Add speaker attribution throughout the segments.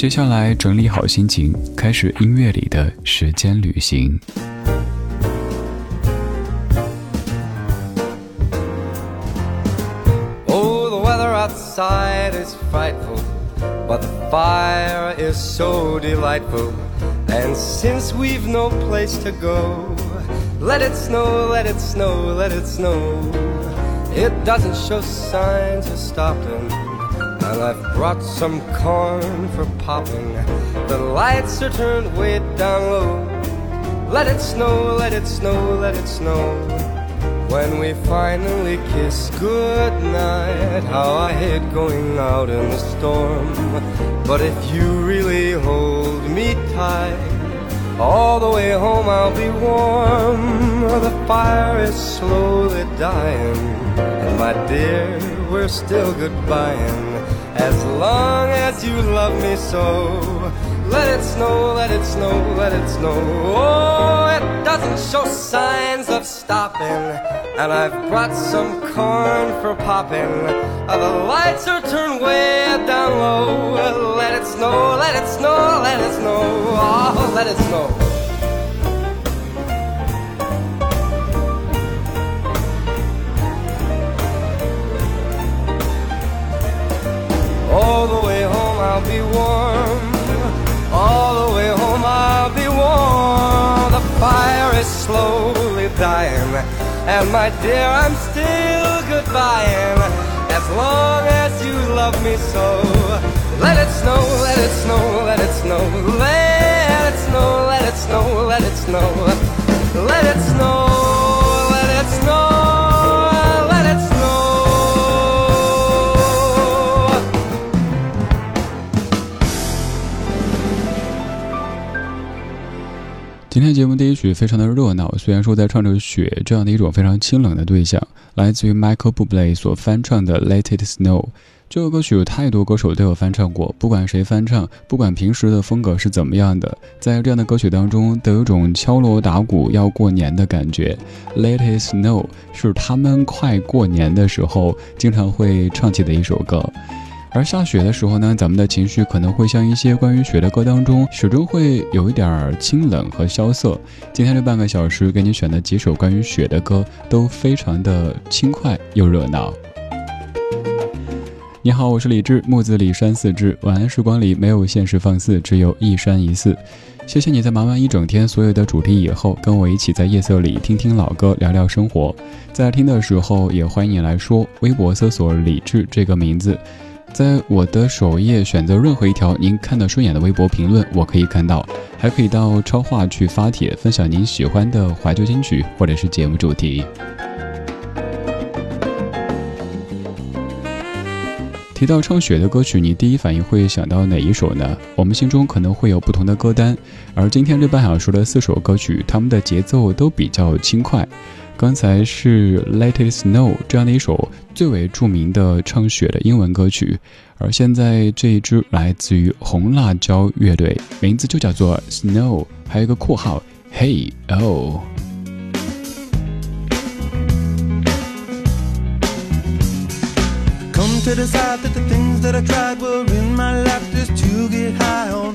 Speaker 1: 接下来整理好心情，开始音乐里的时间旅行。
Speaker 2: Oh, the weather outside is frightful, but the fire is so delightful. And since we've no place to go, let it snow, let it snow, let it snow. It doesn't show signs of stopping and I've brought some corn for popping. The lights are turned way down low. Let it snow, let it snow, let it snow. When we finally kiss goodnight, how I hate going out in the storm. But if you really hold me tight, all the way home I'll be warm. The fire is slowly dying, and my dear, we're still goodbying. As long as you love me so Let it snow, let it snow, let it snow. Oh, it doesn't show signs of stopping And I've brought some corn for popping. The lights are turned way down low. Let it snow, let it snow, let it snow. Oh, let it snow All the way home I'll be warm. All the way home I'll be warm. The fire is slowly dying. And my dear, I'm still goodbying. As long as you love me so. Let it snow, let it snow, let it snow. Let it snow, let it snow, let it snow. Let it snow, let
Speaker 1: 今天节目第一曲非常的热闹，虽然说在唱着雪这样的一种非常清冷的对象，来自于 Michael Bublé 所翻唱的《Let It Snow》。这首歌曲有太多歌手都有翻唱过，不管谁翻唱，不管平时的风格是怎么样的，在这样的歌曲当中都有种敲锣打鼓要过年的感觉。《Let It Snow》是他们快过年的时候经常会唱起的一首歌。而下雪的时候呢，咱们的情绪可能会像一些关于雪的歌当中，始终会有一点儿清冷和萧瑟。今天这半个小时给你选的几首关于雪的歌，都非常的轻快又热闹。你好，我是李志，木子李山四志。晚安时光里没有现实放肆，只有一山一寺。谢谢你在忙完一整天所有的主题以后，跟我一起在夜色里听听老歌，聊聊生活。在听的时候，也欢迎你来说，微博搜索李志这个名字。在我的首页选择任何一条您看得顺眼的微博评论，我可以看到，还可以到超话去发帖分享您喜欢的怀旧金曲或者是节目主题。提到唱雪的歌曲，你第一反应会想到哪一首呢？我们心中可能会有不同的歌单，而今天这半小时的四首歌曲，它们的节奏都比较轻快。刚才是《Let It Snow》这样的一首最为著名的唱雪的英文歌曲，而现在这一支来自于红辣椒乐队，名字就叫做《Snow》，还有一个括号，Hey Oh。
Speaker 3: to decide that the things that I tried were in my life just to get high on.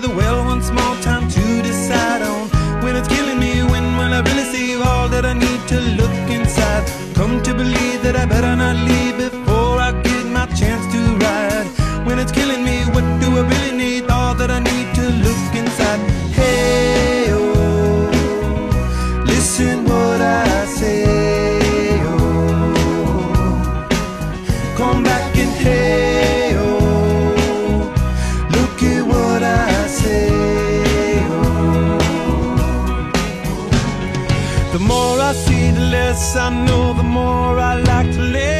Speaker 4: the will. the less I know, the more I like to
Speaker 3: live.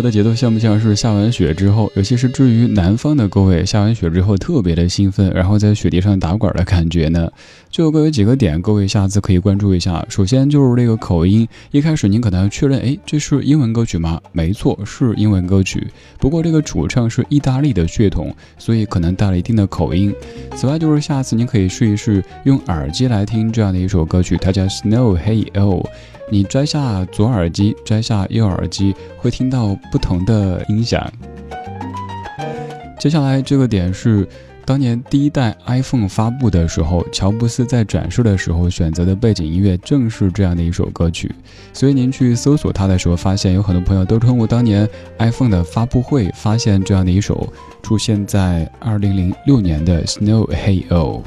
Speaker 3: 的节奏像不像是下完雪之后？尤其是至于南方的各位，下完雪之后特别的兴奋，然后在雪地上打滚的感觉呢？最后各有几个点，各位下次可以关注一下。首先就是这个口音，一开始您可能要确认，哎，这是英文歌曲吗？没错，是英文歌曲。不过这个主唱是意大利的血统，所以可能带了一定的口音。此外，就是下次您可以试一试用耳机来听这样的一首歌曲，它叫《Snow Hey Oh》。你摘下左耳机，摘下右耳机会听到不同的音响。接下来这个点是
Speaker 1: 当年第一代 IPhone 发布的时候，乔布斯在展示的时候选择的背景音乐，正是这样的一首歌曲。所以您去搜索它的时候，发现有很多朋友都通过当年 IPhone 的发布会，发现这样的一首出现在2006年的 SNOW HAYO。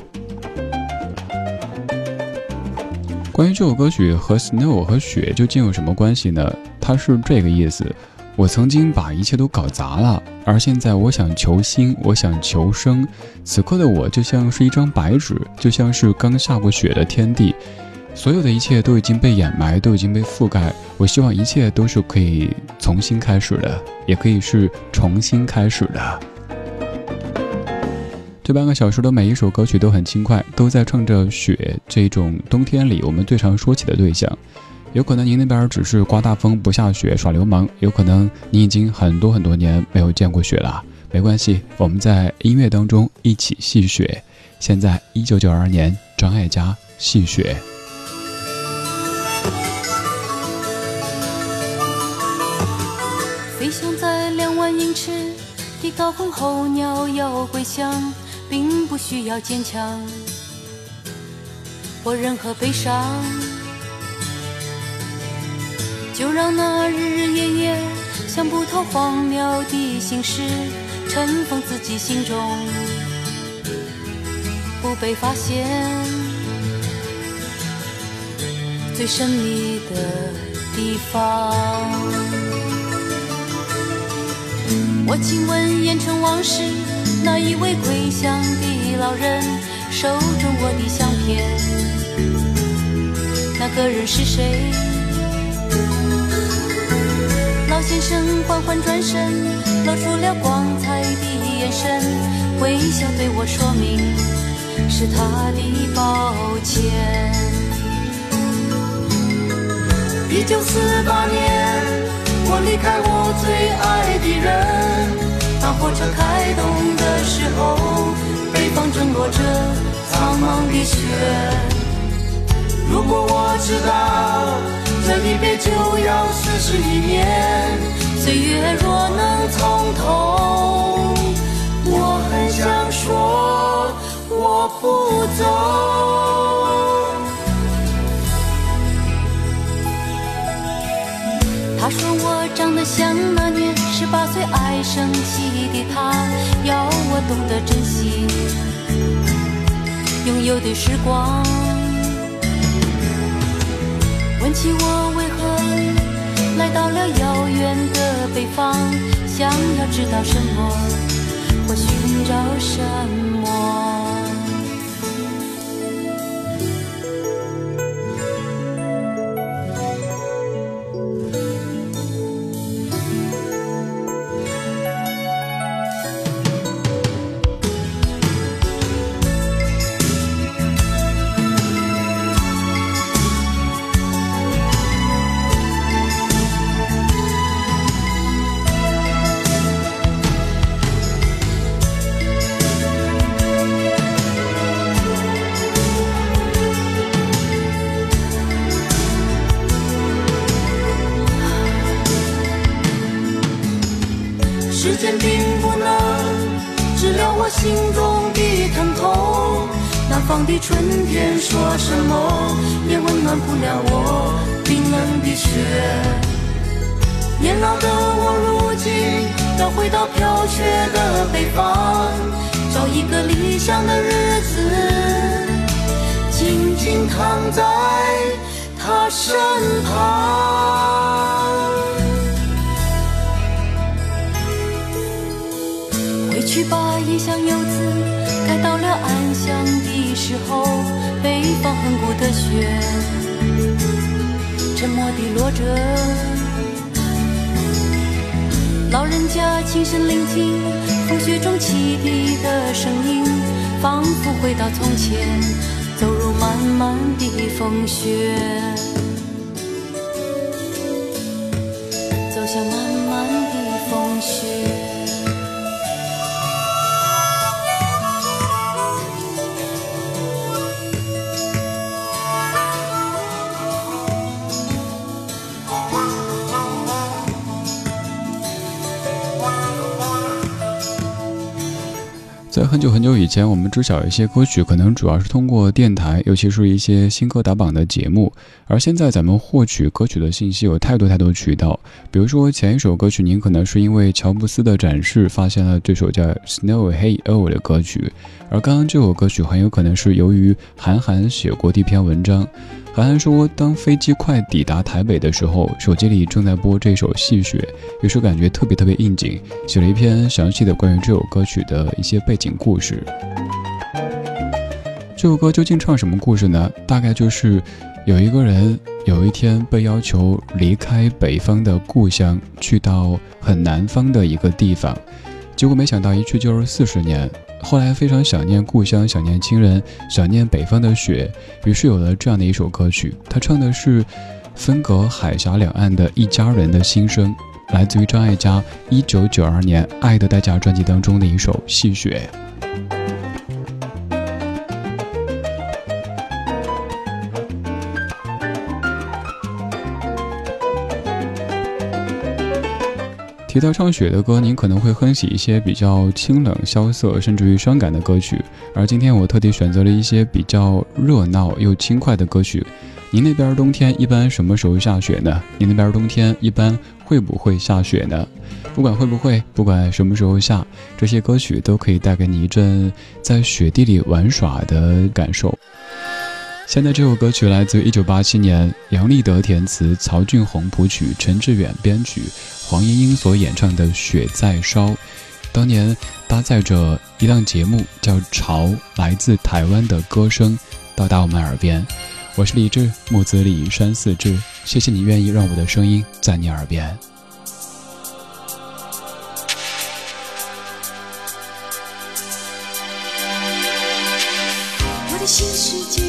Speaker 1: 关于这首歌曲和 Snow 和雪究竟有什么关系呢？它是这个意思。我曾经把一切都搞砸了，而现在我想求新，我想求生。此刻的我就像是一张白纸，就像是刚下过雪的天地，所有的一切都已经被掩埋，都已经被覆盖。我希望一切都是可以重新开始的，也可以是重新开始的。这半个小时的每一首歌曲都很轻快，都在唱着雪这种冬天里我们最常说起的对象。有可能您那边只是刮大风不下雪耍流氓，有可能你已经很多很多年没有见过雪了。没关系，我们在音乐当中一起戏雪。现在一九九二年，张艾嘉戏雪。
Speaker 5: 飞翔在两万英尺的高空，候鸟要归乡，并不需要坚强或任何悲伤。就让那日日夜夜想不透荒谬的心事尘封自己心中，不被发现最神秘的地方。我亲吻烟尘往事，那一位归乡的老人手中我的相片，那个人是谁？老先生缓缓转身，露出了光彩的眼神，微笑对我说明是他的抱歉。
Speaker 3: 一九四八年，我离开我最爱的人。当火车开动的时候，北方正落着苍茫的雪。如果我知道。这一别就要四十一年，
Speaker 5: 岁月若能从头，
Speaker 3: 我很想说我不走。
Speaker 5: 他说我长得像那年十八岁爱生气的他，要我懂得珍惜拥有的时光。问起我为何来到了遥远的北方，想要知道什么或寻找什么。
Speaker 3: 时间并不能治疗我心中的春天说什么也温暖不了我冰冷的雪。年老的我如今要回到飘雪的北方，找一个理想的日子，静静躺在他身旁。
Speaker 5: 回去吧，异乡游子。该到了安详的时候，北方恒古的雪，沉默地落着。老人家轻声聆听风雪中汽笛的声音，仿佛回到从前，走入漫漫的风雪，
Speaker 1: 在很久很久以前，我们知晓一些歌曲，可能主要是通过电台，尤其是一些新歌打榜的节目。而现在，咱们获取歌曲的信息有太多太多渠道。比如说，前一首歌曲，您可能是因为乔布斯的展示发现了这首叫《Snow Hey Oh》的歌曲，而刚刚这首歌曲很有可能是由于韩寒写过的一篇文章。韩寒说，当飞机快抵达台北的时候，手机里正在播这首《戏雪》，于是感觉特别特别应景，写了一篇详细的关于这首歌曲的一些背景故事。这首歌究竟唱什么故事呢？大概就是有一个人有一天被要求离开北方的故乡，去到很南方的一个地方，结果没想到一去就是四十年。后来非常想念故乡，想念亲人，想念北方的雪，于是有了这样的一首歌曲。他唱的是分隔海峡两岸的一家人的心声，来自于张艾嘉一九九二年《爱的代价》专辑当中的一首《戏雪》。提到唱雪的歌，您可能会哼起一些比较清冷、萧瑟，甚至于伤感的歌曲。而今天我特地选择了一些比较热闹又轻快的歌曲。您那边冬天一般什么时候下雪呢？您那边冬天一般会不会下雪呢？不管会不会，不管什么时候下，这些歌曲都可以带给你一阵在雪地里玩耍的感受。现在这首歌曲来自一九八七年，杨立德填词，曹俊宏谱曲，陈志远编曲，黄莺莺所演唱的《雪在烧》，当年搭载着一档节目叫《潮》，来自台湾的歌声到达我们耳边。我是李志，木子李山四志，谢谢你愿意让我的声音在你耳边。
Speaker 5: 我的心世界